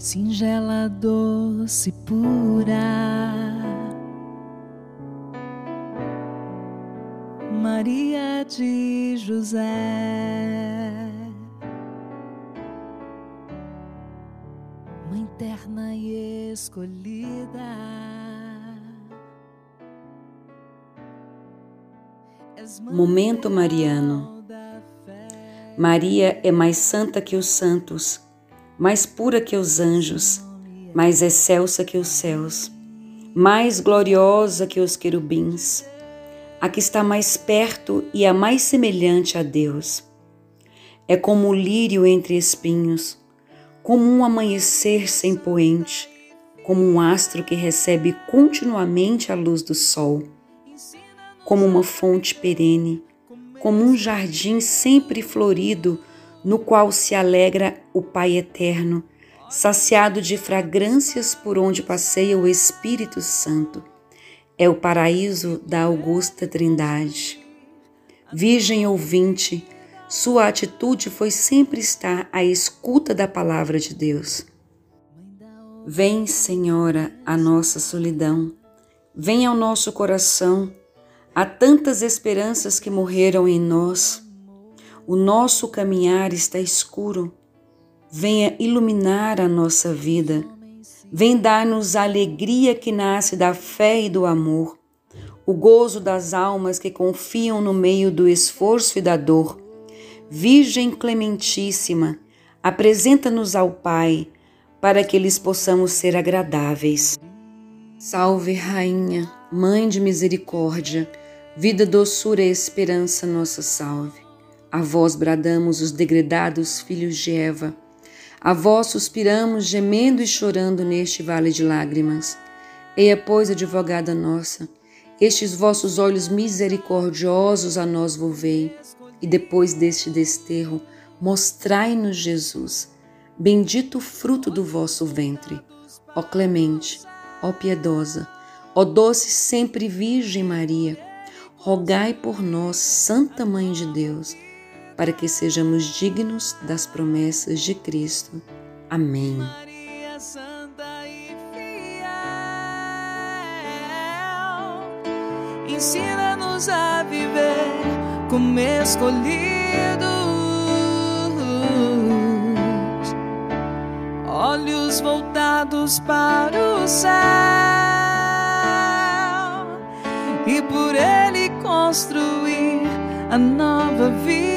singela, doce, pura. Maria de José, Mãe terna e escolhida. Momento Mariano. Maria é mais santa que os santos mais pura que os anjos, mais excelsa que os céus, mais gloriosa que os querubins, a que está mais perto e a mais semelhante a Deus. É como o lírio entre espinhos, como um amanhecer sem poente, como um astro que recebe continuamente a luz do sol, como uma fonte perene, como um jardim sempre florido no qual se alegra o Pai eterno, saciado de fragrâncias por onde passeia o Espírito Santo. É o paraíso da augusta Trindade. Virgem ouvinte, sua atitude foi sempre estar à escuta da palavra de Deus. Vem, Senhora, a nossa solidão. Vem ao nosso coração. Há tantas esperanças que morreram em nós o nosso caminhar está escuro. Venha iluminar a nossa vida. Vem dar-nos a alegria que nasce da fé e do amor, o gozo das almas que confiam no meio do esforço e da dor. Virgem Clementíssima, apresenta-nos ao Pai, para que lhes possamos ser agradáveis. Salve, Rainha, Mãe de Misericórdia, vida, doçura e esperança, nossa salve. A vós bradamos os degredados filhos de Eva. A vós suspiramos, gemendo e chorando neste vale de lágrimas. Eia, pois, advogada nossa, estes vossos olhos misericordiosos a nós volvei, e depois deste desterro, mostrai-nos Jesus, bendito fruto do vosso ventre. Ó clemente, ó piedosa, ó doce sempre Virgem Maria, rogai por nós, Santa Mãe de Deus, para que sejamos dignos das promessas de Cristo. Amém. Maria Santa e fiel, ensina-nos a viver como escolhidos, olhos voltados para o céu e por ele construir a nova vida